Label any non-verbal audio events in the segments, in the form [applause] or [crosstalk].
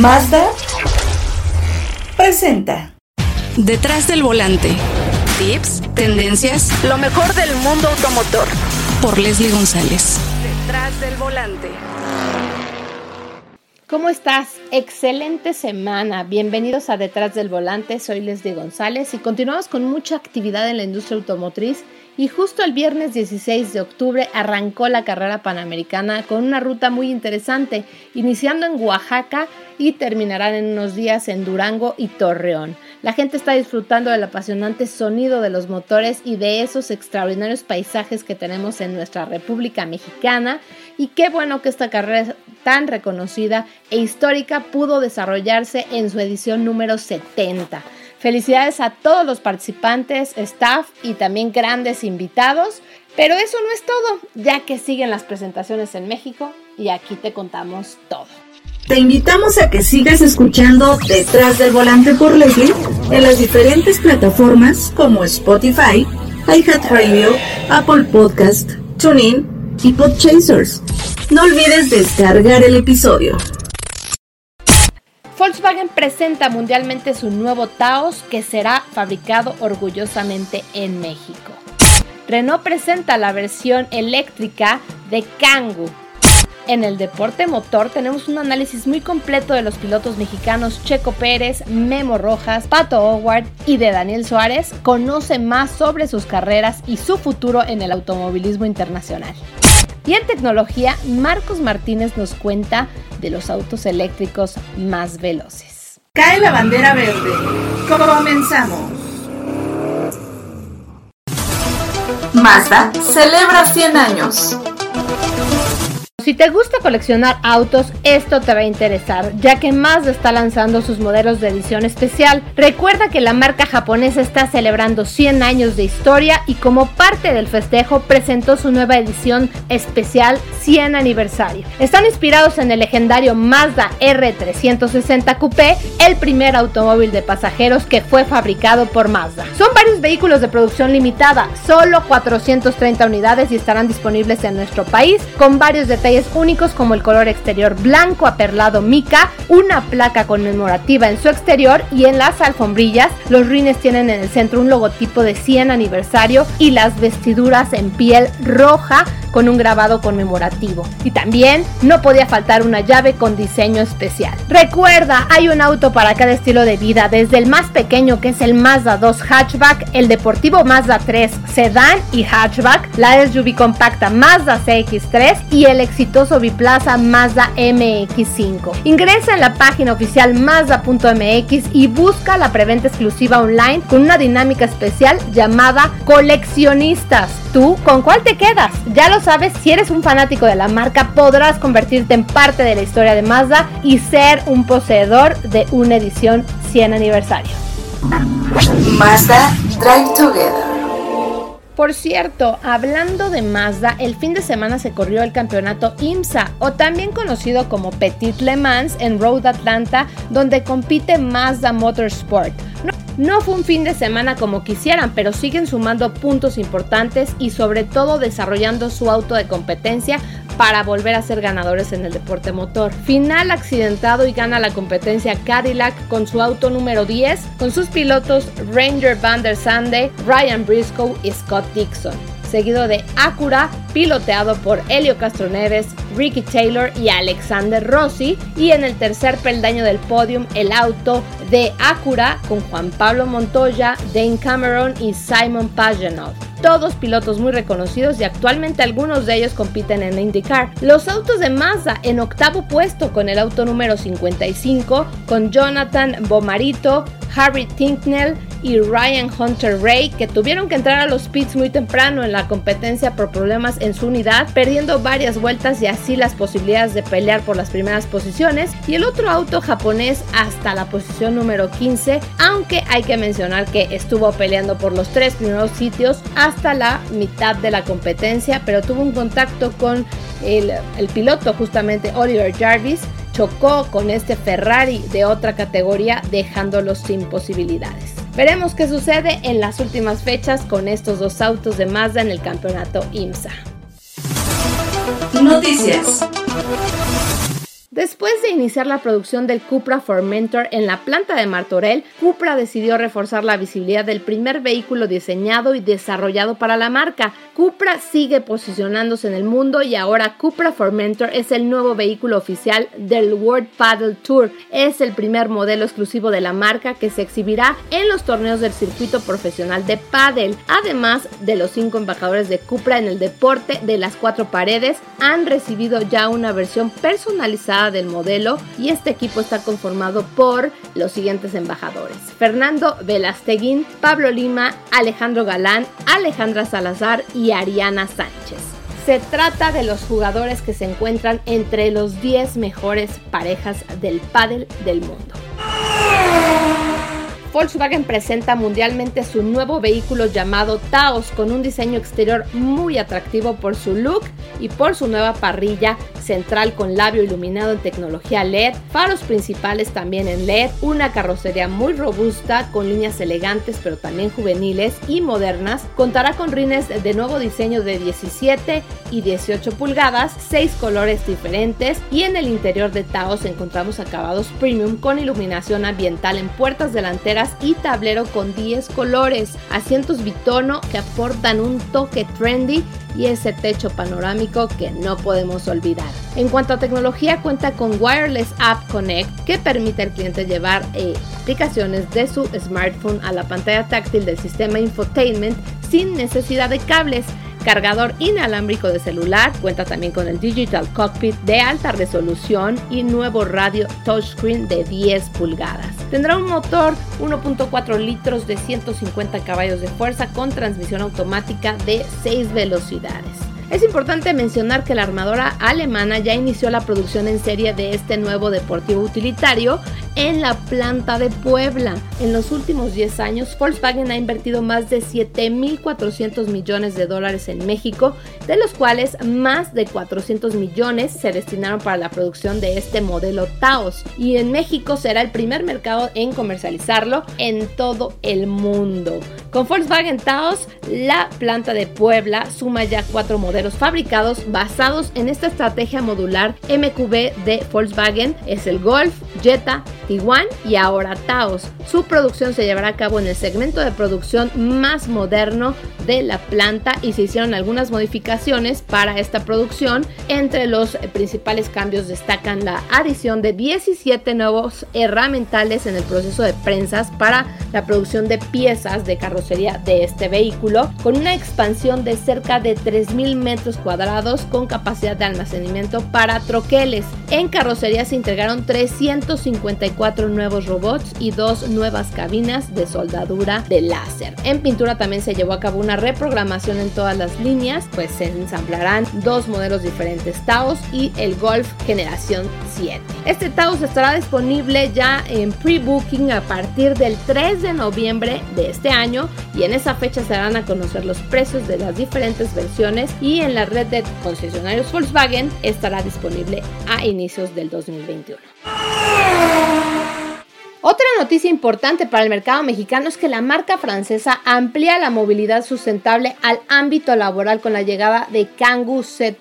Mazda presenta Detrás del volante. Tips, tendencias, lo mejor del mundo automotor. Por Leslie González. Detrás del volante. ¿Cómo estás? Excelente semana. Bienvenidos a Detrás del Volante. Soy Leslie González y continuamos con mucha actividad en la industria automotriz y justo el viernes 16 de octubre arrancó la carrera panamericana con una ruta muy interesante, iniciando en Oaxaca y terminarán en unos días en Durango y Torreón. La gente está disfrutando del apasionante sonido de los motores y de esos extraordinarios paisajes que tenemos en nuestra República Mexicana y qué bueno que esta carrera tan reconocida e histórica pudo desarrollarse en su edición número 70. Felicidades a todos los participantes, staff y también grandes invitados. Pero eso no es todo, ya que siguen las presentaciones en México y aquí te contamos todo. Te invitamos a que sigas escuchando Detrás del Volante por Leslie en las diferentes plataformas como Spotify, iHeartRadio, Apple Podcast, TuneIn y Podchasers. No olvides descargar el episodio. Volkswagen presenta mundialmente su nuevo Taos que será fabricado orgullosamente en México. Renault presenta la versión eléctrica de Kangoo. En el deporte motor tenemos un análisis muy completo de los pilotos mexicanos Checo Pérez, Memo Rojas, Pato Howard y de Daniel Suárez. Conoce más sobre sus carreras y su futuro en el automovilismo internacional. Y en tecnología, Marcos Martínez nos cuenta de los autos eléctricos más veloces. Cae la bandera verde. Comenzamos. Mazda celebra 100 años. Si te gusta coleccionar autos, esto te va a interesar, ya que Mazda está lanzando sus modelos de edición especial. Recuerda que la marca japonesa está celebrando 100 años de historia y como parte del festejo presentó su nueva edición especial 100 aniversario. Están inspirados en el legendario Mazda R360 Coupé, el primer automóvil de pasajeros que fue fabricado por Mazda. Son varios vehículos de producción limitada, solo 430 unidades y estarán disponibles en nuestro país con varios detalles únicos como el color exterior blanco aperlado mica, una placa conmemorativa en su exterior y en las alfombrillas los rines tienen en el centro un logotipo de 100 aniversario y las vestiduras en piel roja con un grabado conmemorativo. Y también no podía faltar una llave con diseño especial. Recuerda, hay un auto para cada estilo de vida, desde el más pequeño que es el Mazda 2 Hatchback, el deportivo Mazda 3 Sedan y Hatchback, la SUV compacta Mazda CX3 y el exitoso biplaza Mazda MX5. Ingresa en la página oficial Mazda.mx y busca la preventa exclusiva online con una dinámica especial llamada Coleccionistas. ¿Tú con cuál te quedas? Ya lo sabes, si eres un fanático de la marca, podrás convertirte en parte de la historia de Mazda y ser un poseedor de una edición 100 aniversario. Mazda Drive Together. Por cierto, hablando de Mazda, el fin de semana se corrió el campeonato IMSA, o también conocido como Petit Le Mans, en Road Atlanta, donde compite Mazda Motorsport. No fue un fin de semana como quisieran, pero siguen sumando puntos importantes y sobre todo desarrollando su auto de competencia para volver a ser ganadores en el deporte motor. Final accidentado y gana la competencia Cadillac con su auto número 10, con sus pilotos Ranger Van der Sande, Ryan Briscoe y Scott Dixon seguido de Acura, piloteado por Helio Castroneves, Ricky Taylor y Alexander Rossi, y en el tercer peldaño del podium el auto de Acura con Juan Pablo Montoya, Dane Cameron y Simon Pagenaud todos pilotos muy reconocidos y actualmente algunos de ellos compiten en IndyCar. Los autos de Mazda en octavo puesto con el auto número 55 con Jonathan Bomarito, Harry Tinknell y Ryan Hunter Ray que tuvieron que entrar a los pits muy temprano en la competencia por problemas en su unidad, perdiendo varias vueltas y así las posibilidades de pelear por las primeras posiciones. Y el otro auto japonés hasta la posición número 15, aunque hay que mencionar que estuvo peleando por los tres primeros sitios hasta la mitad de la competencia, pero tuvo un contacto con el, el piloto justamente Oliver Jarvis chocó con este Ferrari de otra categoría dejándolo sin posibilidades. Veremos qué sucede en las últimas fechas con estos dos autos de Mazda en el campeonato IMSA. Noticias. Después de iniciar la producción del Cupra Formentor en la planta de Martorell, Cupra decidió reforzar la visibilidad del primer vehículo diseñado y desarrollado para la marca. Cupra sigue posicionándose en el mundo y ahora Cupra Formentor es el nuevo vehículo oficial del World Paddle Tour. Es el primer modelo exclusivo de la marca que se exhibirá en los torneos del circuito profesional de paddle. Además de los cinco embajadores de Cupra en el deporte de las cuatro paredes, han recibido ya una versión personalizada del modelo y este equipo está conformado por los siguientes embajadores. Fernando Velasteguín, Pablo Lima, Alejandro Galán, Alejandra Salazar y Ariana Sánchez. Se trata de los jugadores que se encuentran entre los 10 mejores parejas del pádel del mundo. Volkswagen presenta mundialmente su nuevo vehículo llamado Taos con un diseño exterior muy atractivo por su look y por su nueva parrilla central con labio iluminado en tecnología LED, faros principales también en LED, una carrocería muy robusta con líneas elegantes pero también juveniles y modernas, contará con rines de nuevo diseño de 17 y 18 pulgadas, 6 colores diferentes y en el interior de Taos encontramos acabados premium con iluminación ambiental en puertas delanteras y tablero con 10 colores, asientos bitono que aportan un toque trendy y ese techo panorámico que no podemos olvidar. En cuanto a tecnología, cuenta con Wireless App Connect que permite al cliente llevar eh, aplicaciones de su smartphone a la pantalla táctil del sistema infotainment sin necesidad de cables cargador inalámbrico de celular, cuenta también con el Digital Cockpit de alta resolución y nuevo radio touchscreen de 10 pulgadas. Tendrá un motor 1.4 litros de 150 caballos de fuerza con transmisión automática de 6 velocidades. Es importante mencionar que la armadora alemana ya inició la producción en serie de este nuevo deportivo utilitario en la planta de Puebla. En los últimos 10 años, Volkswagen ha invertido más de 7.400 millones de dólares en México, de los cuales más de 400 millones se destinaron para la producción de este modelo Taos. Y en México será el primer mercado en comercializarlo en todo el mundo. Con Volkswagen Taos, la planta de Puebla suma ya cuatro modelos fabricados basados en esta estrategia modular MQB de Volkswagen. Es el Golf, Jetta, Tiguan y ahora Taos. Su producción se llevará a cabo en el segmento de producción más moderno de la planta y se hicieron algunas modificaciones para esta producción. Entre los principales cambios destacan la adición de 17 nuevos herramientales en el proceso de prensas para la producción de piezas de carrocería de este vehículo, con una expansión de cerca de 3.000 metros cuadrados con capacidad de almacenamiento para troqueles. En carrocería se integraron 354 nuevos robots y dos nuevas cabinas de soldadura de láser. En pintura también se llevó a cabo una reprogramación en todas las líneas, pues se ensamblarán dos modelos diferentes Taos y el Golf generación 7. Este Taos estará disponible ya en pre-booking a partir del 3 de noviembre de este año y en esa fecha se darán a conocer los precios de las diferentes versiones y en la red de concesionarios Volkswagen estará disponible a inicios del 2021. Otra noticia importante para el mercado mexicano es que la marca francesa amplía la movilidad sustentable al ámbito laboral con la llegada de Kangoo ZE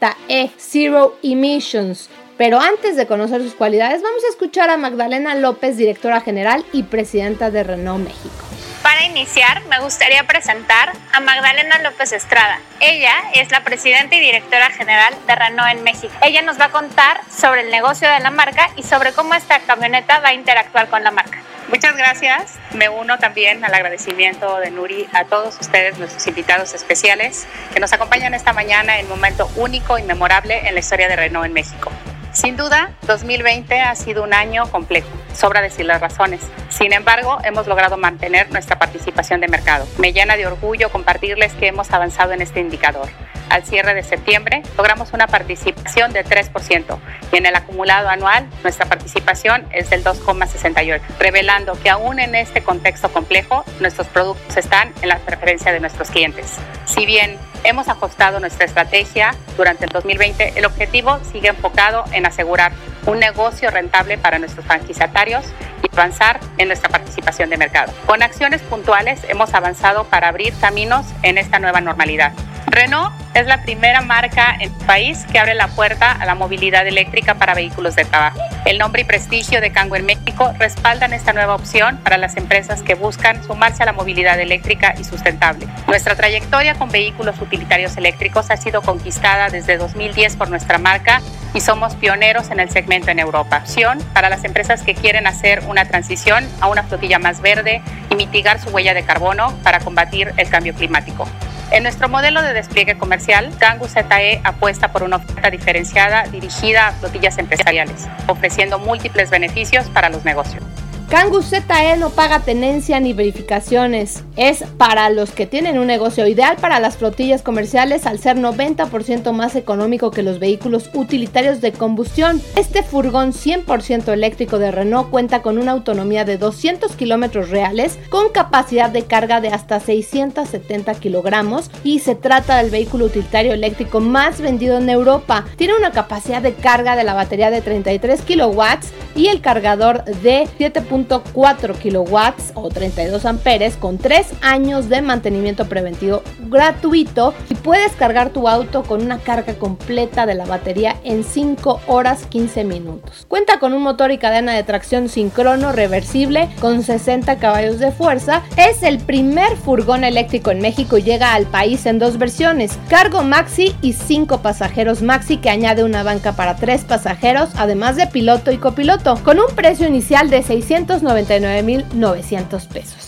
Zero Emissions. Pero antes de conocer sus cualidades, vamos a escuchar a Magdalena López, directora general y presidenta de Renault México. Para iniciar, me gustaría presentar a Magdalena López Estrada. Ella es la presidenta y directora general de Renault en México. Ella nos va a contar sobre el negocio de la marca y sobre cómo esta camioneta va a interactuar con la marca. Muchas gracias. Me uno también al agradecimiento de Nuri a todos ustedes, nuestros invitados especiales, que nos acompañan esta mañana en un momento único y memorable en la historia de Renault en México. Sin duda, 2020 ha sido un año complejo, sobra decir las razones. Sin embargo, hemos logrado mantener nuestra participación de mercado. Me llena de orgullo compartirles que hemos avanzado en este indicador. Al cierre de septiembre, logramos una participación de 3% y en el acumulado anual nuestra participación es del 2,68, revelando que aún en este contexto complejo, nuestros productos están en la preferencia de nuestros clientes. Si bien hemos ajustado nuestra estrategia durante el 2020, el objetivo sigue enfocado en asegurar un negocio rentable para nuestros franquiciatarios y avanzar en nuestra participación de mercado. Con acciones puntuales hemos avanzado para abrir caminos en esta nueva normalidad. Renault es la primera marca en el país que abre la puerta a la movilidad eléctrica para vehículos de trabajo. El nombre y prestigio de Cango en México respaldan esta nueva opción para las empresas que buscan sumarse a la movilidad eléctrica y sustentable. Nuestra trayectoria con vehículos utilitarios eléctricos ha sido conquistada desde 2010 por nuestra marca y somos pioneros en el segmento en Europa. Opción para las empresas que quieren hacer una transición a una flotilla más verde y mitigar su huella de carbono para combatir el cambio climático. En nuestro modelo de despliegue comercial, Kangoo ZE apuesta por una oferta diferenciada dirigida a flotillas empresariales, ofreciendo múltiples beneficios para los negocios. Kangoo ZE no paga tenencia ni verificaciones. Es para los que tienen un negocio ideal para las flotillas comerciales al ser 90% más económico que los vehículos utilitarios de combustión. Este furgón 100% eléctrico de Renault cuenta con una autonomía de 200 kilómetros reales con capacidad de carga de hasta 670 kilogramos y se trata del vehículo utilitario eléctrico más vendido en Europa. Tiene una capacidad de carga de la batería de 33 kilowatts y el cargador de 7.4 kilowatts o 32 amperes con 3 años de mantenimiento preventivo gratuito puedes cargar tu auto con una carga completa de la batería en 5 horas 15 minutos. Cuenta con un motor y cadena de tracción sincrono reversible con 60 caballos de fuerza. Es el primer furgón eléctrico en México y llega al país en dos versiones, cargo maxi y 5 pasajeros maxi que añade una banca para 3 pasajeros, además de piloto y copiloto, con un precio inicial de 699.900 pesos.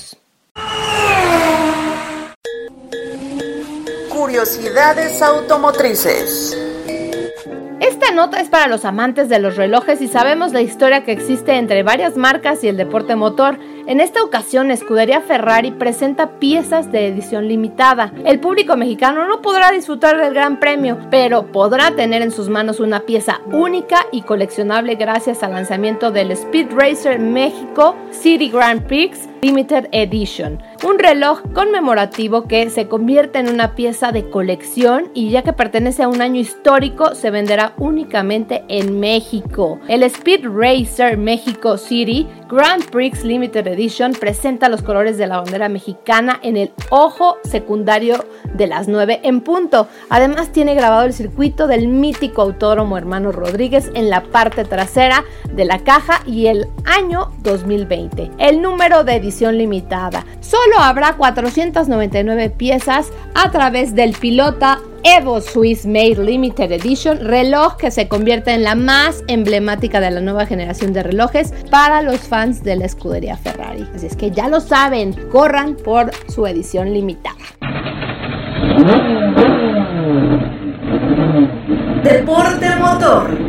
Curiosidades automotrices. Esta nota es para los amantes de los relojes y sabemos la historia que existe entre varias marcas y el deporte motor. En esta ocasión, Escudería Ferrari presenta piezas de edición limitada. El público mexicano no podrá disfrutar del Gran Premio, pero podrá tener en sus manos una pieza única y coleccionable gracias al lanzamiento del Speed Racer México City Grand Prix Limited Edition, un reloj conmemorativo que se convierte en una pieza de colección y ya que pertenece a un año histórico se venderá únicamente en México. El Speed Racer México City Grand Prix Limited Edition presenta los colores de la bandera mexicana en el ojo secundario de las 9 en punto. Además tiene grabado el circuito del mítico autódromo Hermano Rodríguez en la parte trasera de la caja y el año 2020. El número de edición limitada. Solo habrá 499 piezas a través del pilota Evo Swiss Made Limited Edition, reloj que se convierte en la más emblemática de la nueva generación de relojes para los fans de la escudería Ferrari. Así es que ya lo saben, corran por su edición limitada. Deporte motor.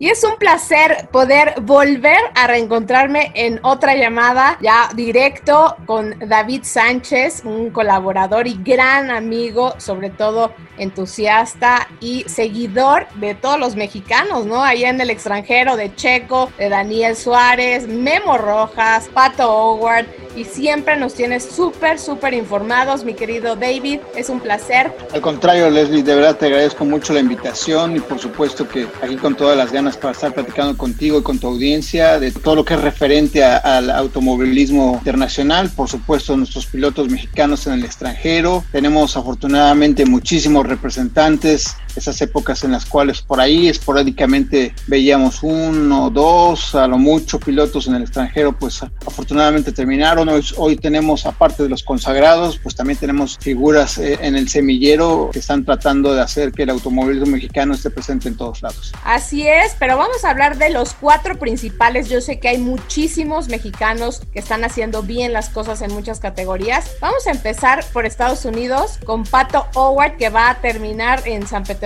Y es un placer poder volver a reencontrarme en otra llamada ya directo con David Sánchez, un colaborador y gran amigo, sobre todo entusiasta y seguidor de todos los mexicanos, ¿no? Allá en el extranjero, de Checo, de Daniel Suárez, Memo Rojas, Pato Howard y siempre nos tienes súper, súper informados, mi querido David. Es un placer. Al contrario, Leslie, de verdad te agradezco mucho la invitación y por supuesto que aquí con todas las ganas para estar platicando contigo y con tu audiencia de todo lo que es referente al automovilismo internacional, por supuesto nuestros pilotos mexicanos en el extranjero. Tenemos afortunadamente muchísimos representantes, esas épocas en las cuales por ahí esporádicamente veíamos uno, dos, a lo mucho pilotos en el extranjero, pues afortunadamente terminaron. Hoy, tenemos, aparte de los consagrados, pues también tenemos figuras eh, en el semillero que están tratando de hacer que el automovilismo mexicano esté presente en todos lados. Así es, pero vamos a hablar de los cuatro principales. Yo sé que hay muchísimos mexicanos que están haciendo bien las cosas en muchas categorías. Vamos a empezar por Estados Unidos con Pato Howard que va a terminar en San Petersburgo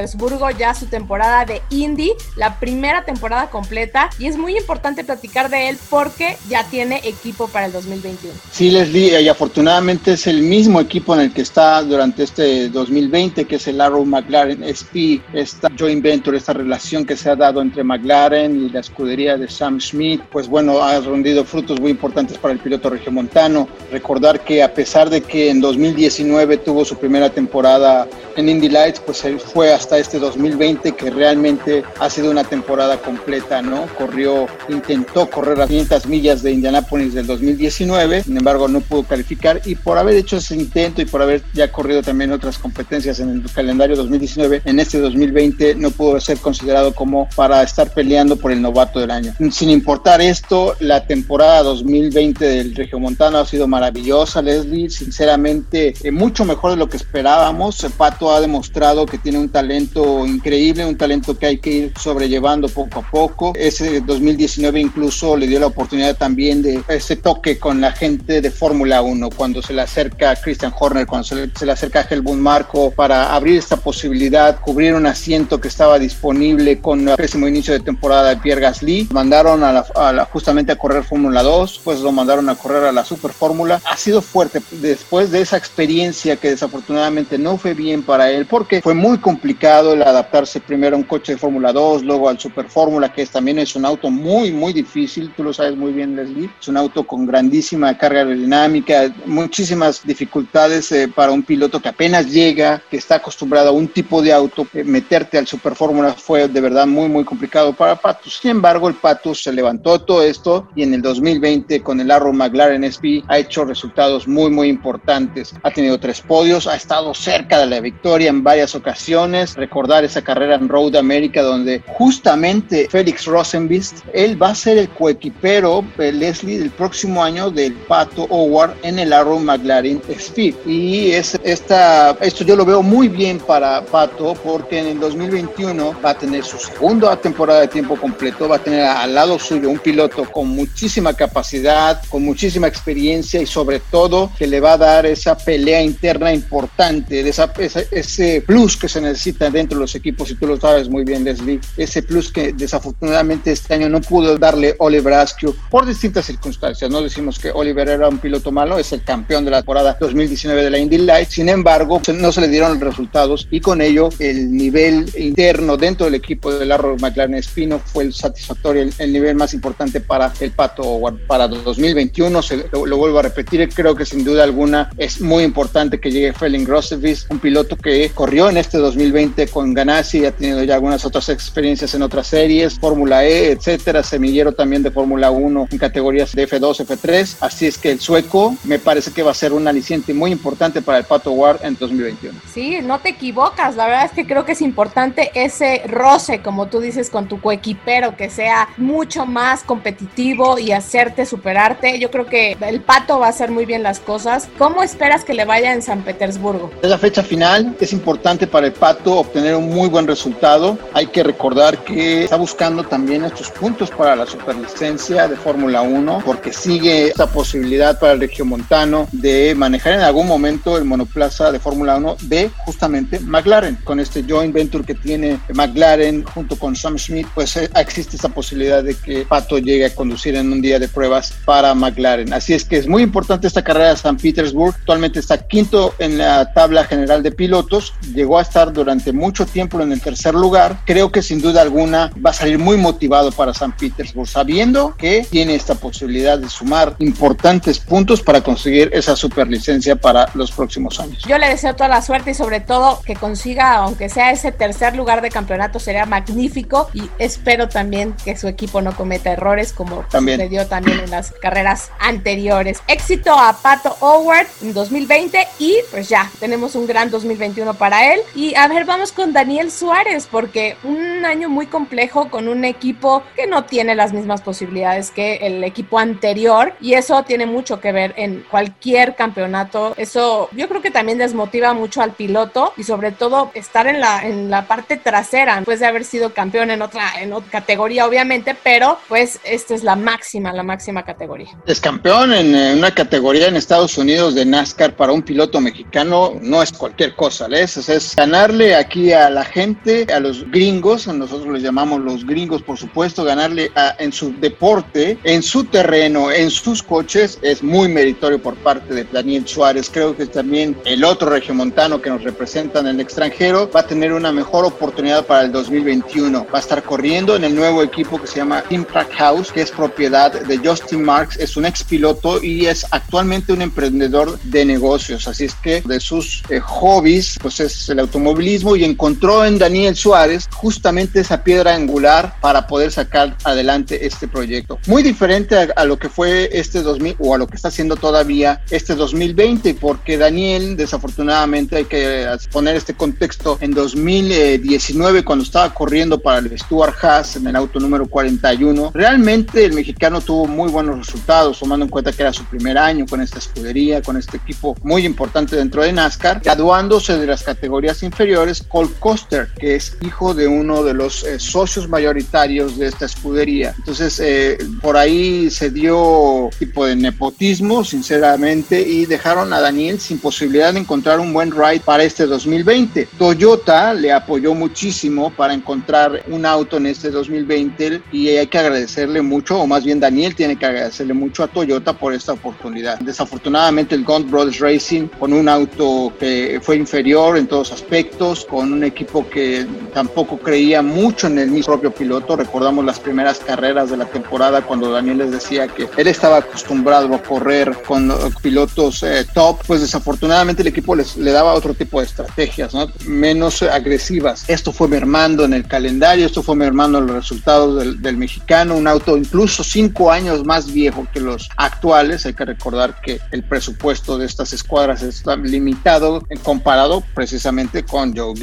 ya su temporada de Indy, la primera temporada completa y es muy importante platicar de él porque ya tiene equipo para el 2021. Sí, Leslie, y afortunadamente es el mismo equipo en el que está durante este 2020, que es el Arrow McLaren SP, esta joint venture, esta relación que se ha dado entre McLaren y la escudería de Sam Smith, pues bueno, ha rendido frutos muy importantes para el piloto regiomontano. Recordar que a pesar de que en 2019 tuvo su primera temporada en Indy Lights, pues él fue a hasta este 2020 que realmente ha sido una temporada completa, ¿no? Corrió, intentó correr las 500 millas de Indianápolis del 2019, sin embargo no pudo calificar y por haber hecho ese intento y por haber ya corrido también otras competencias en el calendario 2019, en este 2020 no pudo ser considerado como para estar peleando por el novato del año. Sin importar esto, la temporada 2020 del Regiomontano ha sido maravillosa, Leslie, sinceramente eh, mucho mejor de lo que esperábamos. Pato ha demostrado que tiene un talento increíble, un talento que hay que ir sobrellevando poco a poco. Ese 2019 incluso le dio la oportunidad también de ese toque con la gente de Fórmula 1, cuando se le acerca a Christian Horner, cuando se le, acerca a Helmut Marco para abrir esta posibilidad, cubrir un asiento que estaba disponible con el pésimo inicio de temporada de Pierre Gasly. Mandaron a la, justamente a correr Fórmula 2, pues lo mandaron a correr a la Super Fórmula. Ha sido fuerte después de esa experiencia que desafortunadamente no fue bien para él, porque fue muy complicado el adaptarse primero a un coche de Fórmula 2, luego al Super Fórmula, que también es un auto muy, muy difícil, tú lo sabes muy bien, Leslie. Es un auto con grandísima carga aerodinámica, muchísimas dificultades eh, para un piloto que apenas llega, que está acostumbrado a un tipo de auto. Eh, meterte al Super Fórmula fue de verdad muy, muy complicado para Patus. Sin embargo, el Patus se levantó todo esto y en el 2020 con el Arrow McLaren SP ha hecho resultados muy, muy importantes. Ha tenido tres podios, ha estado cerca de la victoria en varias ocasiones. Recordar esa carrera en Road America donde justamente Félix Rosenbist, él va a ser el coequipero eh, Leslie del próximo año del Pato Howard en el Arrow McLaren Speed. Y es esta, esto yo lo veo muy bien para Pato porque en el 2021 va a tener su segunda temporada de tiempo completo, va a tener al lado suyo un piloto con muchísima capacidad, con muchísima experiencia y sobre todo que le va a dar esa pelea interna importante, de esa, ese, plus que se necesita dentro de los equipos, y tú lo sabes muy bien, Leslie, ese plus que desafortunadamente este año no pudo darle Oliver Askew por distintas circunstancias. No decimos que Oliver era un piloto malo, es el campeón de la temporada 2019 de la Indy Light, sin embargo, no se le dieron los resultados y con ello el nivel interno dentro del equipo del Arrow McLaren Espino fue el satisfactorio, el, nivel más importante para el Pato para 2021. Se, lo, vuelvo a repetir, creo que sin duda alguna es muy importante que llegue Felin Grossevis, un piloto que corrió en este 2020 con Ganassi, ha tenido ya algunas otras experiencias en otras series, Fórmula E, etcétera, semillero también de Fórmula 1 en categorías de F2, F3. Así es que el sueco me parece que va a ser un aliciente muy importante para el Pato Ward en 2021. Sí, no te equivocas. La verdad es que creo que es importante ese roce, como tú dices, con tu coequipero, que sea mucho más competitivo y hacerte superarte. Yo creo que el Pato va a hacer muy bien las cosas. ¿Cómo esperas que le vaya en San Petersburgo? Es la fecha final. Es importante para el Pato obtener un muy buen resultado. Hay que recordar que está buscando también estos puntos para la superlicencia de Fórmula 1, porque sigue esta posibilidad para el Regiomontano de manejar en algún momento el monoplaza de Fórmula 1 de justamente McLaren. Con este joint venture que tiene McLaren junto con Sam Schmidt, pues eh, existe esa posibilidad de que Pato llegue a conducir en un día de pruebas para McLaren. Así es que es muy importante esta carrera de San Petersburg. Actualmente está quinto en la tabla general de pilotos. Llegó a estar durante mucho tiempo en el tercer lugar. Creo que sin duda alguna va a salir muy motivado para San Petersburg, sabiendo que tiene esta posibilidad de sumar importantes puntos para conseguir esa superlicencia para los próximos años. Yo le deseo toda la suerte y sobre todo que consiga, aunque sea ese tercer lugar de campeonato, sería magnífico y espero también que su equipo no cometa errores como también. sucedió también en las carreras anteriores. Éxito a Pato Howard en 2020 y pues ya, tenemos un gran 2021 para él. Y a ver, vamos con Daniel Suárez porque un año muy complejo con un equipo que no tiene las mismas posibilidades que el equipo anterior y eso tiene mucho que ver en cualquier campeonato. Eso yo creo que también desmotiva mucho al piloto y sobre todo estar en la, en la parte trasera después de haber sido campeón en otra, en otra categoría obviamente, pero pues esta es la máxima, la máxima categoría. Es campeón en, una categoría en Estados Unidos de NASCAR para un piloto mexicano no es cualquier cosa, ¿les? Es, ganarle aquí a la gente, a los gringos, nosotros les llamamos los gringos por supuesto, ganarle en su deporte, en su terreno, en sus coches, es muy meritorio por parte de Daniel Suárez. Creo que también el otro regiomontano que nos representa en el extranjero va a tener una mejor oportunidad para el 2021. Va a estar corriendo en el nuevo equipo que se llama Team Track House, que es propiedad de Justin Marks, es un ex piloto y es actualmente un emprendedor de negocios. Así es que de sus eh, hobbies, pues es el automovilismo y encontró en Daniel Suárez justamente esa piedra angular para poder sacar adelante este proyecto. Muy diferente a, lo que fue este 2000 o a lo que está haciendo todavía este 2020, porque Daniel, desafortunadamente, hay que poner este contexto, en 2019, cuando estaba corriendo para el Stuart Haas en el auto número 41, realmente el mexicano tuvo muy buenos resultados, tomando en cuenta que era su primer año con esta escudería, con este equipo muy importante dentro de NASCAR, graduándose de las categorías inferiores, Cole Coster, que es hijo de uno de los eh, socios mayoritarios de esta escudería. Entonces, eh, por ahí se dio tipo de nepotismo, sinceramente, y dejaron a Daniel sin posibilidad de encontrar un buen ride para este 2020. Toyota le apoyó muchísimo para encontrar un auto en este 2020 y hay que agradecerle mucho, o más bien Daniel tiene que agradecerle mucho a Toyota por esta oportunidad. Desafortunadamente el Gaunt Brothers Racing con un auto que fue inferior en todos aspectos, con un equipo que tampoco creía mucho en el propio piloto. Recordamos las primeras carreras de la temporada cuando Daniel les decía que él estaba acostumbrado a correr con pilotos eh, top, pues desafortunadamente el equipo les, le daba otro tipo de estrategias, ¿no? menos agresivas. Esto fue mermando en el calendario, esto fue mermando en los resultados del, del mexicano, un auto incluso cinco años más viejo que los actuales. Hay que recordar que el presupuesto de estas escuadras está limitado en comparado precisamente con Joe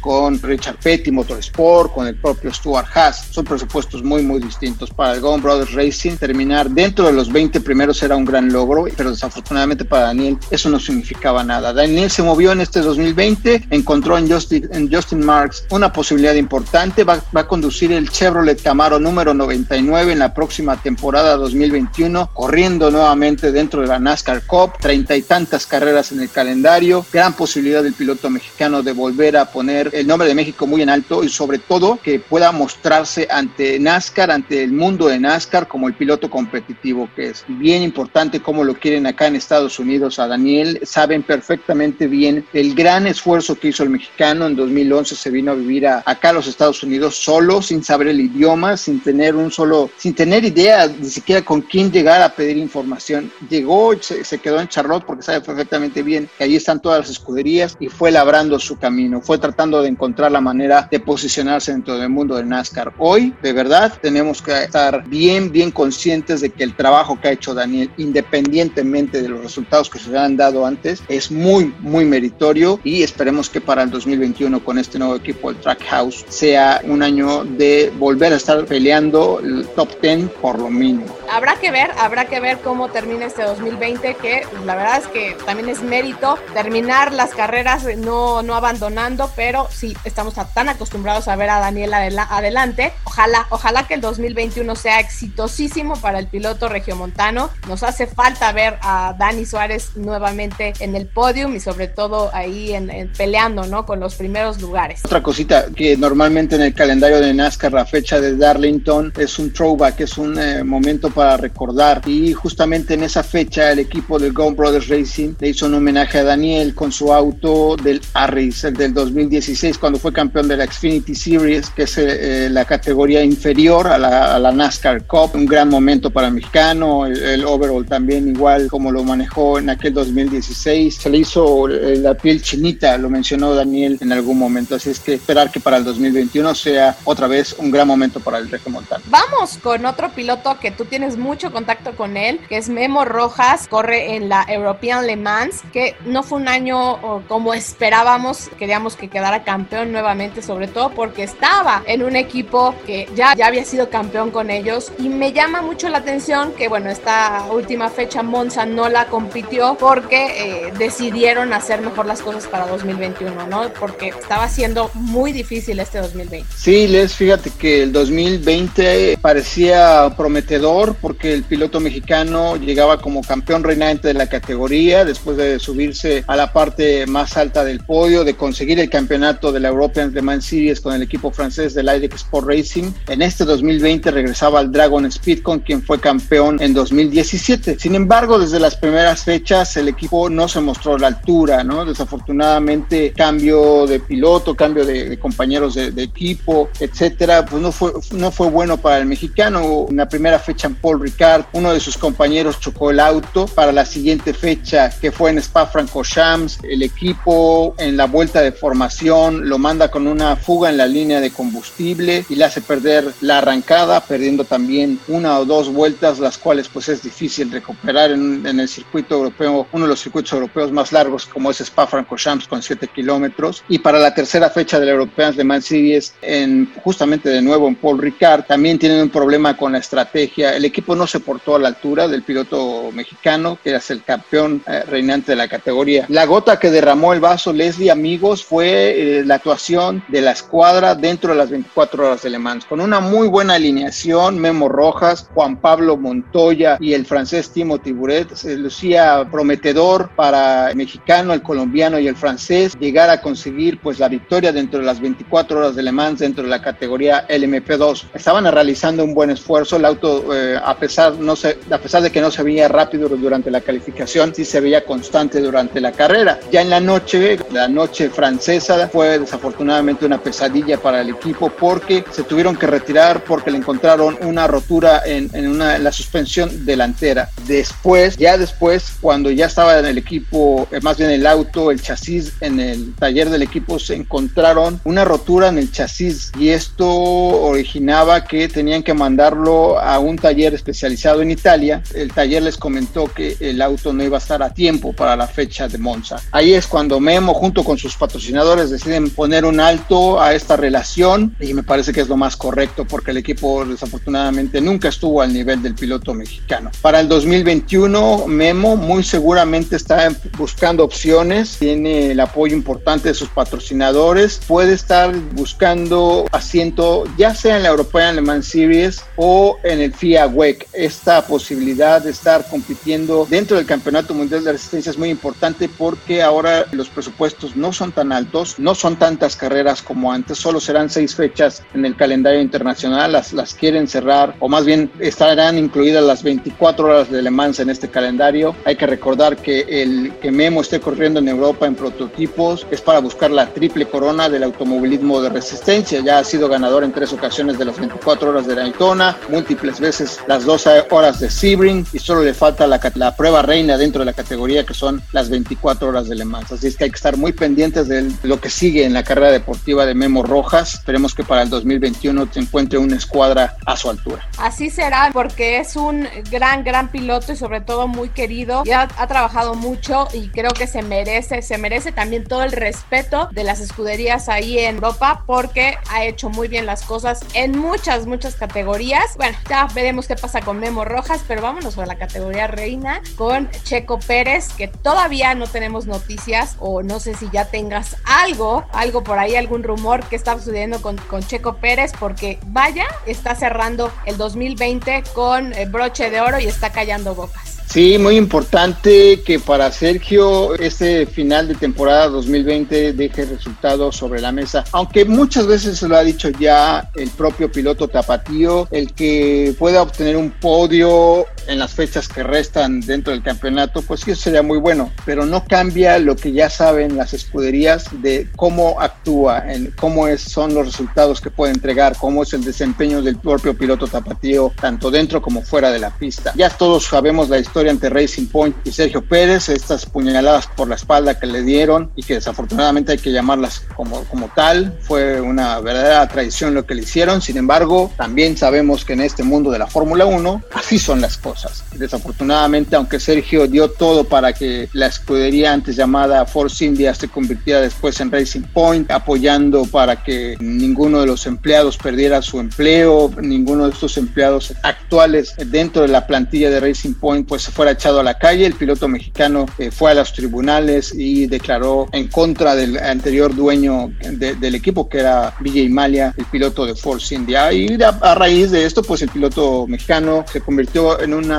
Con Richard Petty Motorsport, con el propio Stuart Haas. Son presupuestos muy, muy distintos. Para el Gone Brothers Racing, terminar dentro de los 20 primeros era un gran logro, pero desafortunadamente para Daniel eso no significaba nada. Daniel se movió en este 2020, encontró en Justin, en Justin Marks una posibilidad importante, va, va a conducir el Chevrolet Camaro número 99 en la próxima temporada 2021, corriendo nuevamente dentro de la NASCAR Cup, treinta y tantas carreras en el calendario, gran posibilidad del piloto mexicano de volver a poner el nombre de México muy en alto y sobre todo que pueda mostrarse ante NASCAR, ante el mundo de NASCAR como el piloto competitivo que es. Bien importante cómo lo quieren acá en Estados Unidos a Daniel, saben perfectamente bien el gran esfuerzo que hizo el mexicano en 2011 se vino a vivir a, acá a los Estados Unidos solo, sin saber el idioma, sin tener un solo, sin tener idea ni siquiera con quién llegar a pedir información. Llegó, se, se quedó en Charlotte porque sabe perfectamente bien que allí están todas las escuderías y fue labrando su camino, fue tratando de encontrar la manera de posicionarse dentro del mundo del NASCAR. Hoy, de verdad, tenemos que estar bien, bien conscientes de que el trabajo que ha hecho Daniel, independientemente de los resultados que se han dado antes, es muy, muy meritorio y esperemos que para el 2021 con este nuevo equipo, el Trackhouse, sea un año de volver a estar peleando el top 10 por lo mínimo. Habrá que ver, habrá que ver cómo termina este 2020, que la verdad es que también es mérito terminar las carreras no, no pero sí, estamos tan acostumbrados a ver a Daniel adelante. Ojalá, ojalá que el 2021 sea exitosísimo para el piloto regiomontano. Nos hace falta ver a Dani Suárez nuevamente en el podium y sobre todo ahí en, peleando, ¿no? Con los primeros lugares. Otra cosita que normalmente en el calendario de NASCAR la fecha de Darlington es un throwback, es un eh, momento para recordar y justamente en esa fecha el equipo del Go Brothers Racing le hizo un homenaje a Daniel con su auto del Harris, el del 2016 cuando fue campeón de la Xfinity Series, que es eh, la categoría inferior a la, NASCAR Cup, un gran momento para el mexicano, el, el overall también igual como lo manejó en aquel 2016, se le hizo eh, la piel chinita, lo mencionó Daniel en algún momento, así es que esperar que para el 2021 sea otra vez un gran momento para el Regio Montano. Vamos con otro piloto que tú tienes mucho contacto con él, que es Memo Rojas, corre en la European Le Mans, que no fue un año como esperábamos, queríamos que quedara campeón nuevamente, sobre todo porque estaba en un equipo que ya, ya había sido campeón con ellos y me llama mucho la atención que bueno, esta última fecha Monza no la compitió porque eh, decidieron hacer mejor las cosas para 2021, ¿no? Porque estaba siendo muy difícil este 2020. Sí, Les, fíjate que el 2020 parecía prometedor porque el piloto mexicano llegaba como campeón reinante de la categoría después de subirse a la parte más alta del podio, de conseguir el campeonato de la European Le Mans Series con el equipo francés del Aire Sport Racing. En este 2020 regresaba al Dragon Speed con quien fue campeón en 2017. Sin embargo, desde las primeras fechas el equipo no se mostró a la altura, ¿no? Desafortunadamente, cambio de piloto, cambio de, de compañeros de, de, equipo, etcétera, pues no fue, no fue bueno para el mexicano. En la primera fecha en Paul Ricard, uno de sus compañeros chocó el auto para la siguiente fecha que fue en Spa-Francorchamps. El equipo en la vuelta de formación lo manda con una fuga en la línea de combustible y le hace perder la arrancada, perdiendo también una o dos vueltas, las cuales pues es difícil recuperar en, el circuito europeo, uno de los circuitos europeos más largos como es Spa-Francorchamps con 7 kilómetros. Y para la tercera fecha del Europeans de Man Series, en, justamente de nuevo en Paul Ricard, también tienen un problema con la estrategia. El equipo no se portó a la altura del piloto mexicano, que era el campeón eh, reinante de la categoría. La gota que derramó el vaso, Leslie, amigos, fue eh, la actuación de la escuadra dentro de las 24 horas de Le Mans, con una muy buena alineación, Memo Rojas, Juan Pablo Montoya y el francés Timo Tiburet, se lucía prometedor para el mexicano, el colombiano y el francés llegar a conseguir pues la victoria dentro de las 24 horas de Le Mans dentro de la categoría LMP2. Estaban realizando un buen esfuerzo, el auto eh, a pesar no se, a pesar de que no se veía rápido durante la calificación, sí se veía constante durante la carrera. Ya en la noche, la noche francesa fue desafortunadamente una pesadilla para el equipo porque se tuvieron que retirar porque le encontraron una rotura en, en una, la suspensión delantera. Después, ya después, cuando ya estaba en el equipo, eh, más bien el auto, el chasis en el taller del equipo, se encontraron una rotura en el chasis y esto originaba que tenían que mandarlo a un taller especializado en Italia. El taller les comentó que el auto no iba a estar a tiempo para la fecha de Monza. Ahí es cuando Memo junto con sus patrocinadores deciden poner un alto a esta relación y me parece que es lo más correcto porque el equipo desafortunadamente nunca estuvo al nivel del piloto mexicano. Para el 2021 Memo muy seguramente está buscando opciones, tiene el apoyo importante de sus patrocinadores, puede estar buscando asiento ya sea en la European Le Mans Series o en el FIA WEC. Esta posibilidad de estar compitiendo dentro del Campeonato Mundial de Resistencia es muy importante porque ahora los presupuestos no son tan altos, no son tantas carreras como antes, solo serán seis fechas en el calendario internacional, las, las quieren cerrar o más bien estarán incluidas las 24 horas de Le Mans en este calendario. Hay que recordar que el que Memo esté corriendo en Europa en prototipos es para buscar la triple corona del automovilismo de resistencia. Ya ha sido ganador en tres ocasiones de las 24 horas de Daytona, múltiples veces las 12 horas de Sebring y solo le falta la, la prueba reina dentro de la categoría que son las 24 horas de Le Mans. Así es que hay que estar muy pendientes de lo que sigue en la carrera deportiva de Memo Rojas. Esperemos que para el 2021 se encuentre una escuadra a su altura. Así será porque es un gran, gran piloto y sobre todo muy querido. Ya ha trabajado mucho y creo que se merece, se merece también todo el respeto de las escuderías ahí en Europa porque ha hecho muy bien las cosas en muchas, muchas categorías. Bueno, ya veremos qué pasa con Memo Rojas, pero vámonos a la categoría reina con Checo Pérez, que todavía no tenemos noticias o no sé si ya tengas algo, algo por ahí, algún rumor que está sucediendo con, con Checo Pérez, porque vaya, está cerrando el 2020 con eh, broche de oro y está callando bocas. Sí, muy importante que para Sergio este final de temporada 2020 deje resultados sobre la mesa, aunque muchas veces se lo ha dicho ya el propio piloto Tapatío, el que pueda obtener un podio en las fechas que restan dentro del campeonato, pues sí, sería muy bueno, pero no cambia lo que ya saben las escuderías de cómo actúa, en cómo es, son los resultados que puede entregar, cómo es el desempeño del propio piloto Tapatío, tanto dentro como fuera de la pista. Ya todos sabemos la historia ante Racing Point y Sergio Pérez, estas puñaladas por la espalda que le dieron y que desafortunadamente hay que llamarlas como, como tal, fue una verdadera traición lo que le hicieron, sin embargo, también sabemos que en este mundo de la Fórmula 1, así son las cosas. Desafortunadamente, aunque Sergio dio todo para que la escudería antes llamada Force India se convirtiera después en Racing Point, apoyando para que ninguno de los empleados perdiera su empleo, ninguno de estos empleados actuales dentro de la plantilla de Racing Point pues fuera echado a la calle. El piloto mexicano eh, fue a los tribunales y declaró en contra del anterior dueño del equipo, que era Vijay Malia, el piloto de Force India. Y a, raíz de esto, pues el piloto mexicano se convirtió en un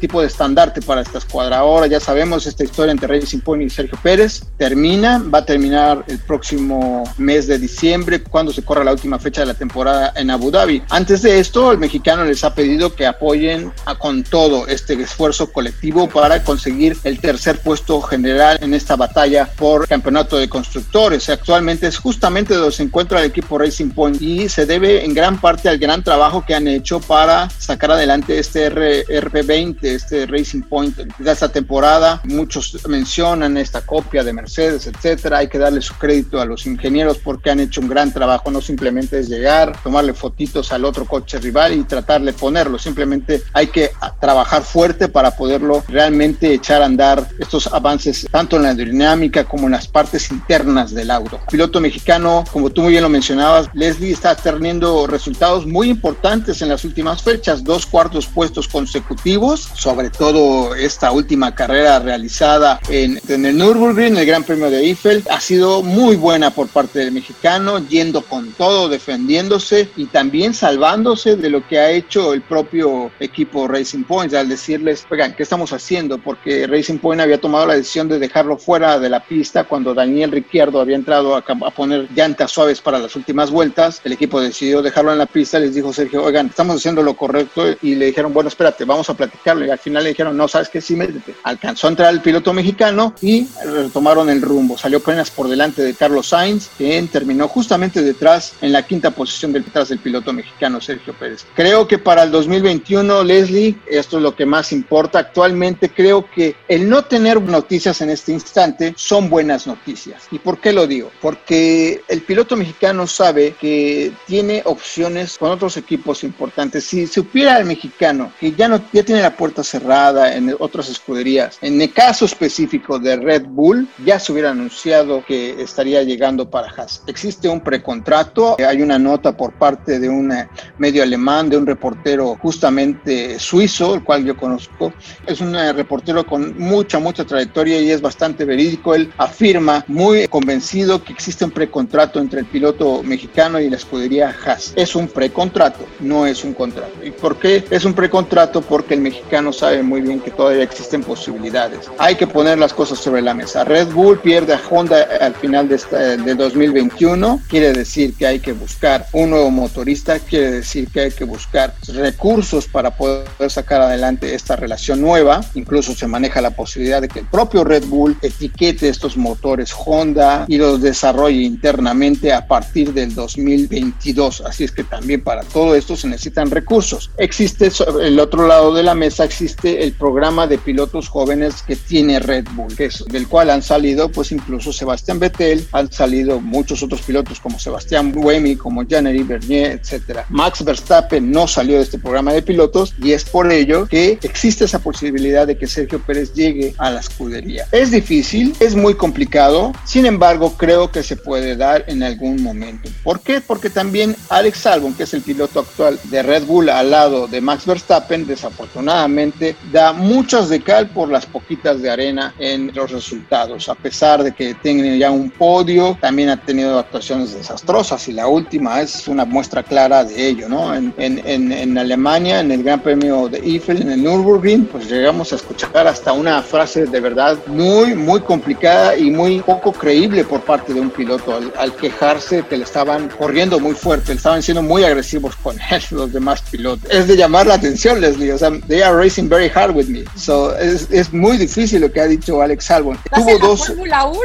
tipo de estandarte para esta escuadra. Ahora ya sabemos esta historia entre Racing Point y Sergio Pérez. Termina, va a terminar el próximo mes de diciembre cuando se corra la última fecha de la temporada en Abu Dhabi. Antes de esto, el mexicano les ha pedido que apoyen a, con todo este esfuerzo colectivo para conseguir el tercer puesto general en esta batalla por campeonato de constructores. Actualmente es justamente donde se encuentra el equipo Racing Point y se debe en gran parte al gran trabajo que han hecho para sacar adelante este RP20, este Racing Point de esta temporada. Muchos mencionan esta copia de Mercedes, etcétera. Hay que darle su crédito a los ingenieros porque han hecho un gran trabajo. No simplemente es llegar, tomarle fotitos al otro coche rival y tratar de ponerlo. Simplemente hay que trabajar fuerte para poderlo realmente echar a andar estos avances tanto en la dinámica como en las partes internas del auto. piloto mexicano, como tú muy bien lo mencionabas, Leslie está teniendo resultados muy importantes en las últimas fechas, dos cuartos puestos consecutivos, sobre todo esta última carrera realizada en, en el Nürburgring, el Gran Premio de Eiffel, ha sido muy buena por parte del mexicano, yendo con todo, defendiéndose y también salvándose de lo que ha hecho el propio equipo Racing Point al decirles, oigan, ¿qué estamos haciendo? Porque Racing Point había tomado la decisión de dejarlo fuera de la pista cuando Daniel Ricciardo había entrado a, poner llantas suaves para las últimas vueltas. El equipo decidió dejarlo en la pista, les dijo Sergio, oigan, estamos haciendo lo correcto y le dijeron, bueno, espérate, vamos a platicarlo. Y al final le dijeron, no, sabes que sí, métete. Alcanzó a entrar el piloto mexicano y retomaron el rumbo. Salió apenas por delante de Carlos Sainz, quien terminó justamente detrás, en la quinta posición detrás del piloto mexicano Sergio Pérez. Creo que para el 2021, Leslie, esto es lo que más importa. Actualmente creo que el no tener noticias en este instante son buenas noticias. ¿Y por qué lo digo? Porque el piloto mexicano sabe que tiene opciones con otros equipos importantes. Si supiera el mexicano que ya no ya tiene la puerta cerrada en otras escuderías, en el caso específico de Red Bull, ya se hubiera anunciado que estaría llegando para Haas. Existe un precontrato, hay una nota por parte de un medio alemán, de un reportero justamente suizo, el cual yo conozco. Es un reportero con mucha, mucha trayectoria y es bastante verídico. Él afirma muy convencido que existe un precontrato entre el piloto mexicano y la escudería Haas. Es un precontrato, no es un contrato. ¿Y por qué es un precontrato? Porque el mexicano sabe muy bien que todavía existen posibilidades. Hay que poner las cosas sobre la mesa. Red Bull pierde a Honda al final de, esta, de 2021. Quiere decir que hay que buscar un nuevo motorista. Quiere decir que hay que buscar recursos para poder sacar adelante esta relación nueva. Incluso se maneja la posibilidad de que el propio Red Bull etiquete estos motores Honda y los desarrolle internamente a partir del 2022. Así es que también para todo esto se necesitan recursos. Existe el otro lado de la mesa, existe el programa de pilotos jóvenes que tiene Red Bull, del cual han salido pues incluso Sebastián Vettel, han salido muchos otros pilotos como Sebastián Buemi, como Janery Bernier, etcétera. Max Verstappen no salió de este programa de pilotos y es por ello que existe esa posibilidad de que Sergio Pérez llegue a la escudería. Es difícil, es muy complicado, sin embargo creo que se puede dar en algún momento. ¿Por qué? Porque también Alex Albon, que es el piloto actual de Red Bull al lado de Max Verstappen, desafortunadamente da muchas de cal por las poquitas de arena en los resultados. A pesar de que tiene ya un podio, también ha tenido actuaciones desastrosas y la última es una muestra clara de ello, ¿no? En, en, en, Alemania, en el Gran Premio de Eiffel, en el Nürburgring, pues llegamos a escuchar hasta una frase de verdad muy, muy complicada y muy poco creíble por parte de un piloto al, al quejarse que le estaban corriendo muy fuerte, estaban siendo muy agresivos con [laughs] él, los demás pilotos. Es de llamar la atención, Leslie, o sea, they are racing very hard with me. So, es, es muy difícil lo que ha dicho Alex Albon. Tuvo dos. Fórmula 1.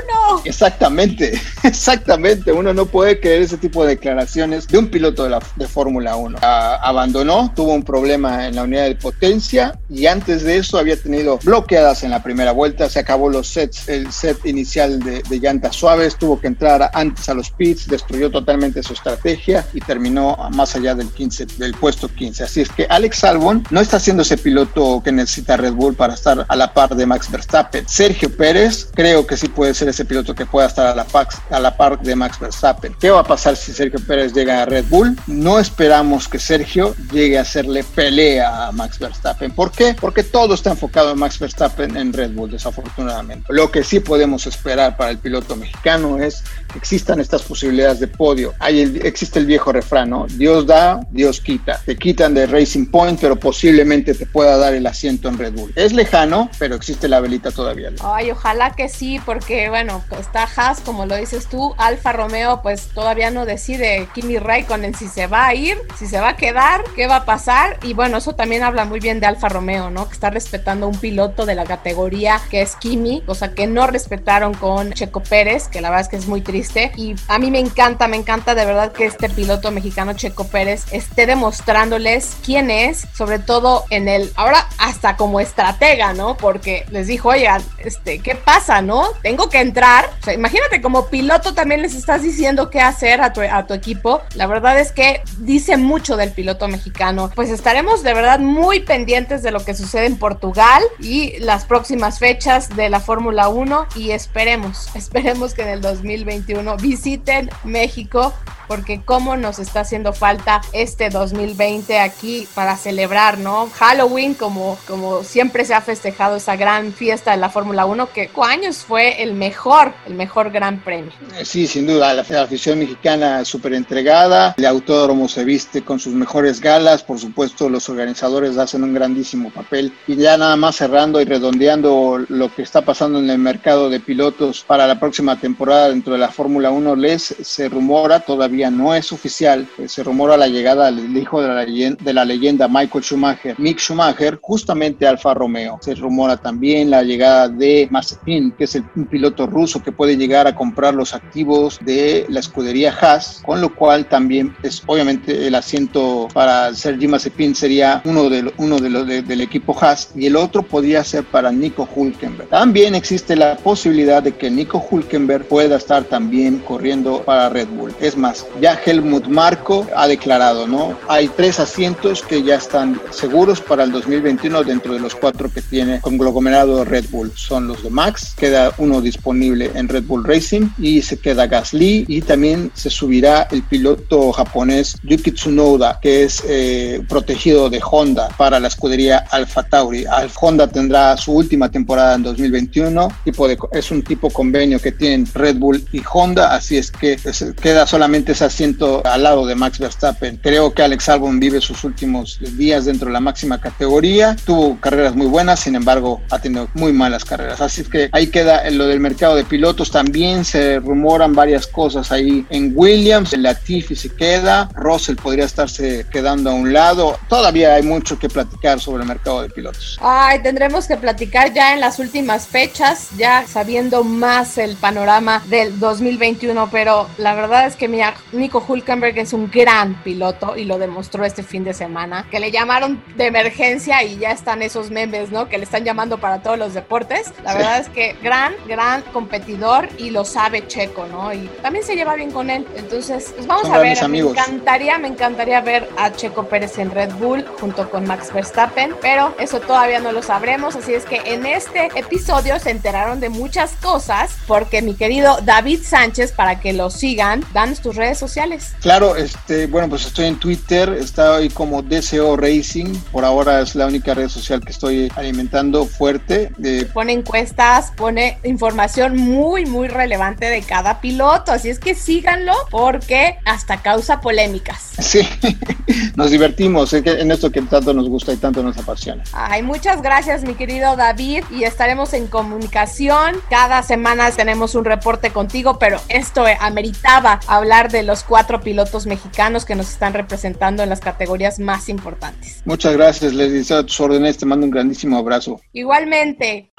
Exactamente, [laughs] exactamente. Uno no puede creer ese tipo de declaraciones de un piloto de, la, de Fórmula 1. Uh, abandonó, tuvo un problema en la unidad de potencia y antes de eso había tenido bloqueadas en la primera vuelta. Se acabó los sets, el set inicial de, de llantas suaves, tuvo que entrar antes a los pits, destruyó totalmente su estrategia y terminó más allá del 15, del puesto 15. Así es que Alex Albon no está siendo ese piloto que necesita Red Bull para estar a la par de Max Verstappen. Sergio Pérez creo que sí puede ser ese piloto que pueda estar a la, par, a la par de Max Verstappen. ¿Qué va a pasar si Sergio Pérez llega a Red Bull? No esperamos que Sergio llegue a hacerle pelea a Max Verstappen. ¿Por qué? Porque todo está enfocado en Max Verstappen en Red Bull, desafortunadamente. Lo que sí podemos esperar para el piloto mexicano es que existan estas posibilidades de podio. Hay existe el viejo refrán, ¿no? Dios da, Dios quita. Te quitan de Racing Point, pero posiblemente te pueda dar el asiento en Red Bull. Es lejano, pero existe la velita todavía. Ay, ojalá que sí, porque bueno, está Haas, como lo dices tú, Alfa Romeo, pues todavía no decide Kimi Raikkonen si se va a ir, si se va a quedar, qué va a pasar. Y bueno, eso también habla muy bien de Alfa Romeo, ¿no? Está respetando un piloto de la categoría que es Kimi, cosa que no respetaron con Checo Pérez, que la verdad es que es muy triste. Y a mí me encanta, me encanta de verdad que este piloto mexicano Checo Pérez esté demostrándoles quién es, sobre todo en el, ahora hasta como estratega, ¿no? Porque les dijo, oigan, este, ¿qué pasa, no? Tengo que entrar. O sea, imagínate como piloto también les estás diciendo qué hacer a tu, a tu equipo. La verdad es que dice mucho del piloto mexicano. Pues estaremos de verdad muy pendientes de lo que sucede en Portugal y las próximas fechas de la Fórmula 1 y esperemos, [laughs] esperemos que en el 2021 visiten México porque cómo nos está haciendo falta este 2020 aquí para celebrar, ¿no? Halloween, como, como siempre se ha festejado esa gran fiesta de la Fórmula 1, que años fue el mejor, el mejor gran premio. Eh, sí, sin duda, la, afición mexicana súper entregada, el autódromo se viste con sus mejores galas, por supuesto los organizadores hacen un grandísimo papel y ya nada más cerrando y redondeando lo que está pasando en el mercado de pilotos para la próxima temporada dentro de la Fórmula 1, les se rumora todavía no es oficial, eh, se rumora la llegada del hijo de la, leyenda, de la leyenda Michael Schumacher, Mick Schumacher, justamente Alfa Romeo. Se rumora también la llegada de Mazepin, que es el, un piloto ruso que puede llegar a comprar los activos de la escudería Haas, con lo cual también es obviamente el asiento para Sergi Mazepin sería uno de uno de los del equipo Haas y el otro podría ser para Nico Hulkenberg. También existe la posibilidad de que Nico Hulkenberg pueda estar también corriendo para Red Bull. Es más, ya Helmut Marco ha declarado, ¿no? Hay tres asientos que ya están seguros para el 2021 dentro de los cuatro que tiene conglomerado Red Bull. Son los de Max, queda uno disponible en Red Bull Racing y se queda Gasly y también se subirá el piloto japonés Yuki Tsunoda, que es eh, protegido de Honda para la escudería Alfa Tauri. Alfa Honda tendrá su última temporada en 2021, tipo de, es un tipo convenio que tienen Red Bull y Honda, así es que queda solamente ese asiento al lado de Max Verstappen. Creo que Alex Albon vive sus últimos días dentro de la máxima categoría. Tuvo carreras muy buenas, sin embargo, ha tenido muy malas carreras. Así que ahí queda lo del mercado de pilotos. También se rumoran varias cosas ahí en Williams. El Latifi se queda. Russell podría estarse quedando a un lado. Todavía hay mucho que platicar sobre el mercado de pilotos. Ay, tendremos que platicar ya en las últimas fechas, ya sabiendo más el panorama del 2021. Pero la verdad es que mira, Nico Hulkenberg es un gran piloto y lo demostró este fin de semana, que le llamaron de emergencia y ya están esos memes, ¿no? Que le están llamando para todos los deportes. La verdad es que gran, gran competidor y lo sabe Checo, ¿no? Y también se lleva bien con él. Entonces, pues vamos a ver. Me encantaría, me encantaría ver a Checo Pérez en Red Bull junto con Max Verstappen, pero eso todavía no lo sabremos. Así es que en este episodio se enteraron de muchas cosas porque mi querido David Sánchez, para que lo sigan, dan tus redes sociales. Claro, este, bueno, pues estoy en Twitter, estoy como DCO Racing, por ahora es la única red social que estoy alimentando fuerte. Pone encuestas, pone información muy, muy relevante de cada piloto, así es que síganlo porque hasta causa polémicas. Sí, [laughs] nos divertimos en esto que tanto nos gusta y tanto nos apasiona. Ay, muchas gracias mi querido David y estaremos en comunicación. Cada semana tenemos un reporte contigo, pero esto ameritaba hablar de los cuatro pilotos mexicanos que nos están representando en las categorías más importantes. Muchas gracias, les a tus órdenes, te mando un grandísimo abrazo. Igualmente.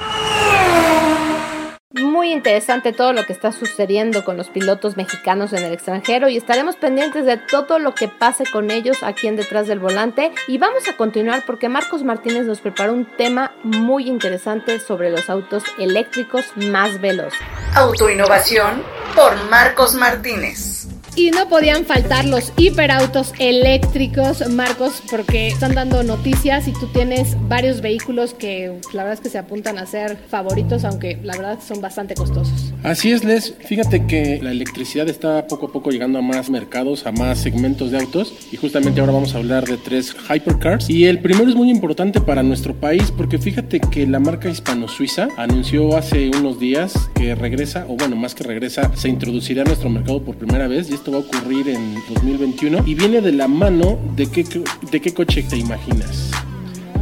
Muy interesante todo lo que está sucediendo con los pilotos mexicanos en el extranjero y estaremos pendientes de todo lo que pase con ellos aquí en Detrás del Volante y vamos a continuar porque Marcos Martínez nos preparó un tema muy interesante sobre los autos eléctricos más veloces. Autoinnovación por Marcos Martínez. Y no podían faltar los hiperautos eléctricos, Marcos, porque están dando noticias y tú tienes varios vehículos que la verdad es que se apuntan a ser favoritos, aunque la verdad son bastante costosos. Así es, Les. Fíjate que la electricidad está poco a poco llegando a más mercados, a más segmentos de autos. Y justamente ahora vamos a hablar de tres hypercars. Y el primero es muy importante para nuestro país porque fíjate que la marca hispano-suiza anunció hace unos días que regresa, o bueno, más que regresa, se introducirá a nuestro mercado por primera vez. Y esto va a ocurrir en 2021 y viene de la mano de qué, de qué coche te imaginas.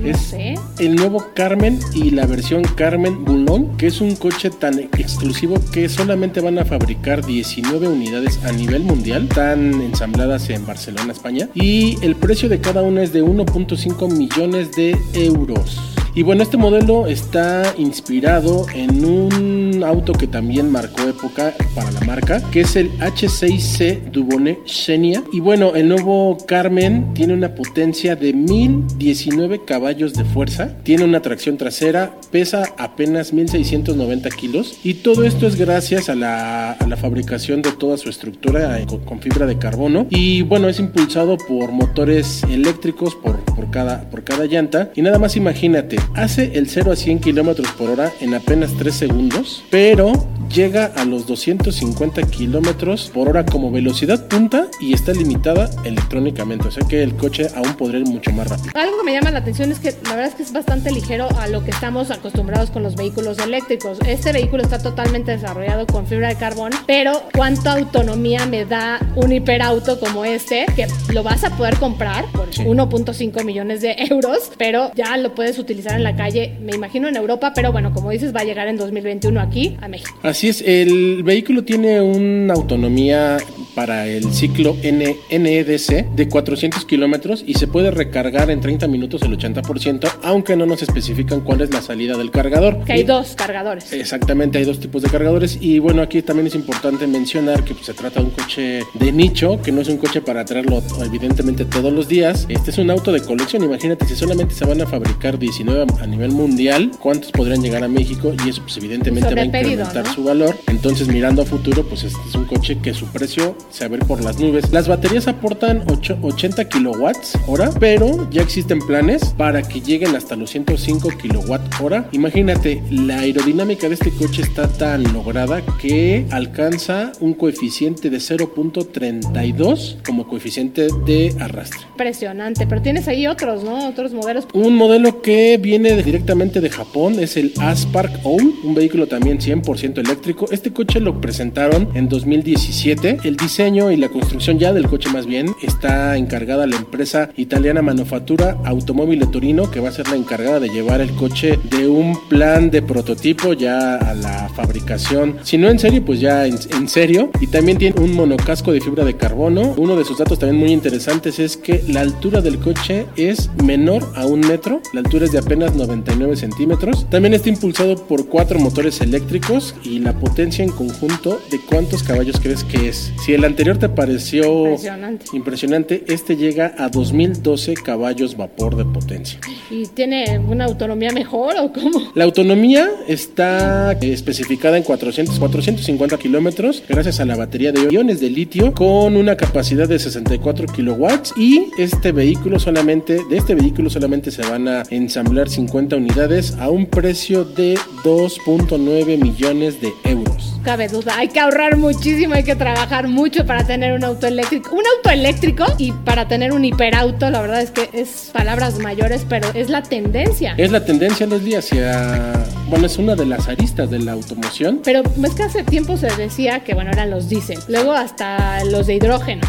es el nuevo Carmen y la versión Carmen Bulón, que es un coche tan exclusivo que solamente van a fabricar 19 unidades a nivel mundial, están ensambladas en Barcelona, España, y el precio de cada una es de 1.5 millones de euros. Y bueno, este modelo está inspirado en un auto que también marcó época para la marca, que es el H6C Dubonnet Xenia. Y bueno, el nuevo Carmen tiene una potencia de 1019 caballos de fuerza, tiene una tracción trasera, pesa apenas 1690 kilos. Y todo esto es gracias a la, fabricación de toda su estructura con, con, fibra de carbono. Y bueno, es impulsado por motores eléctricos por, por, cada, por cada llanta. Y nada más imagínate, hace el 0 a 100 kilómetros por hora en apenas 3 segundos, pero llega a los 250 kilómetros por hora como velocidad punta y está limitada electrónicamente. O sea que el coche aún podría ir mucho más rápido. Algo que me llama la atención es que la verdad es que es bastante ligero a lo que estamos acostumbrados con los vehículos eléctricos. Este vehículo está totalmente desarrollado con fibra de carbón, pero ¿cuánta autonomía me da un hiperauto como este? Que lo vas a poder comprar por sí. 1.5 millones de euros, pero ya lo puedes utilizar en la calle, me imagino en Europa, pero bueno, como dices, va a llegar en 2021 aquí a México. Así es, el vehículo tiene una autonomía para el ciclo N NEDC de 400 kilómetros y se puede recargar en 30 minutos el 80%, aunque no nos especifican cuál es la salida del cargador. Que hay dos cargadores. Exactamente, hay dos tipos de cargadores y bueno, aquí también es importante mencionar que pues, se trata de un coche de nicho, que no es un coche para traerlo evidentemente todos los días. Este es un auto de colección, imagínate si solamente se van a fabricar 19 a nivel mundial, ¿cuántos podrían llegar a México? Y eso pues evidentemente va a incrementar pedido, ¿no? su valor. Entonces mirando a futuro, pues este es un coche que su precio se va a ver por las nubes. Las baterías aportan 8, 80 kilowatts hora, pero ya existen planes para que lleguen hasta los 105 kilowatt hora. Imagínate, la aerodinámica de este coche está tan lograda que alcanza un coeficiente de 0.32 como coeficiente de arrastre. Impresionante, pero tienes ahí otros, ¿no? Otros modelos. Un modelo que viene directamente de Japón es el Aspark Owl, un vehículo también 100% eléctrico. Este coche lo presentaron en 2017. El diseño y la construcción ya del coche más bien está encargada la empresa italiana Manufactura Automóvil Torino que va a ser la encargada de llevar el coche de un plan de prototipo ya a la fabricación. Si no en serio, pues ya en, serio. Y también tiene un monocasco de fibra de carbono. Uno de sus datos también muy interesantes es que la altura del coche es menor a un metro. La altura es de apenas 99 centímetros. También está impulsado por cuatro motores eléctricos y la potencia en conjunto de cuántos caballos crees que es. Anterior te pareció Impresionante. impresionante este llega a 2012 caballos vapor de potencia. ¿Y tiene una autonomía mejor o cómo? La autonomía está especificada en 400, 450 kilómetros gracias a la batería de iones de litio con una capacidad de 64 kilowatts y este vehículo solamente, de este vehículo solamente se van a ensamblar 50 unidades a un precio de 2.9 millones de euros. Cabe duda, hay que ahorrar muchísimo, hay que trabajar mucho para tener un auto eléctrico. Un auto eléctrico y para tener un hiperauto, la verdad es que es palabras mayores, pero es la tendencia. Es la tendencia, Leslie, hacia... Bueno, es una de las aristas de la automoción. Pero es que hace tiempo se decía que, bueno, eran los diésel. Luego hasta los de hidrógeno.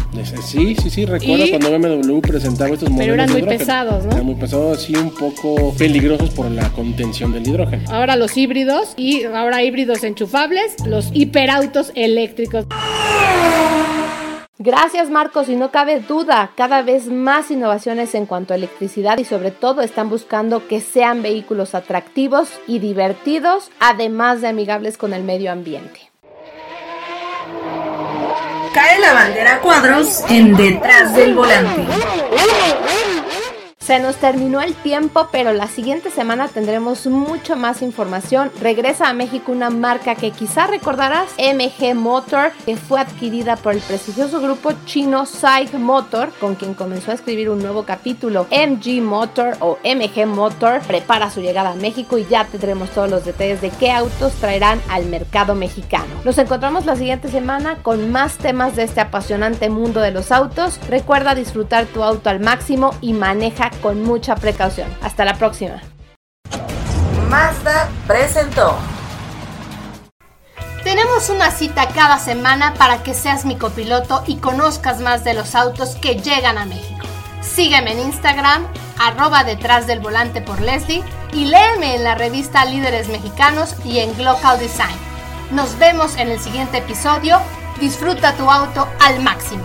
Sí, sí, sí, recuerdo Y- cuando BMW presentaba estos modelos Pero eran de muy hidrógeno. pesados, ¿no? Eran muy pesados, así un poco peligrosos por la contención del hidrógeno. Ahora los híbridos y ahora híbridos enchufables, los hiperautos eléctricos. Gracias Marcos, y no cabe duda, cada vez más innovaciones en cuanto a electricidad y sobre todo están buscando que sean vehículos atractivos y divertidos, además de amigables con el medio ambiente. Cae la bandera cuadros en detrás del volante. Se nos terminó el tiempo, pero la siguiente semana tendremos mucho más información. Regresa a México una marca que quizá recordarás, MG Motor, que fue adquirida por el prestigioso grupo chino SAIC Motor, con quien comenzó a escribir un nuevo capítulo. MG Motor o MG Motor prepara su llegada a México y ya tendremos todos los detalles de qué autos traerán al mercado mexicano. Nos encontramos la siguiente semana con más temas de este apasionante mundo de los autos. Recuerda disfrutar tu auto al máximo y maneja con mucha precaución. Hasta la próxima. Mazda presentó. Tenemos una cita cada semana para que seas mi copiloto y conozcas más de los autos que llegan a México. Sígueme en Instagram, arroba detrás del volante por Leslie y léeme en la revista Líderes Mexicanos y en Glocal Design. Nos vemos en el siguiente episodio. Disfruta tu auto al máximo.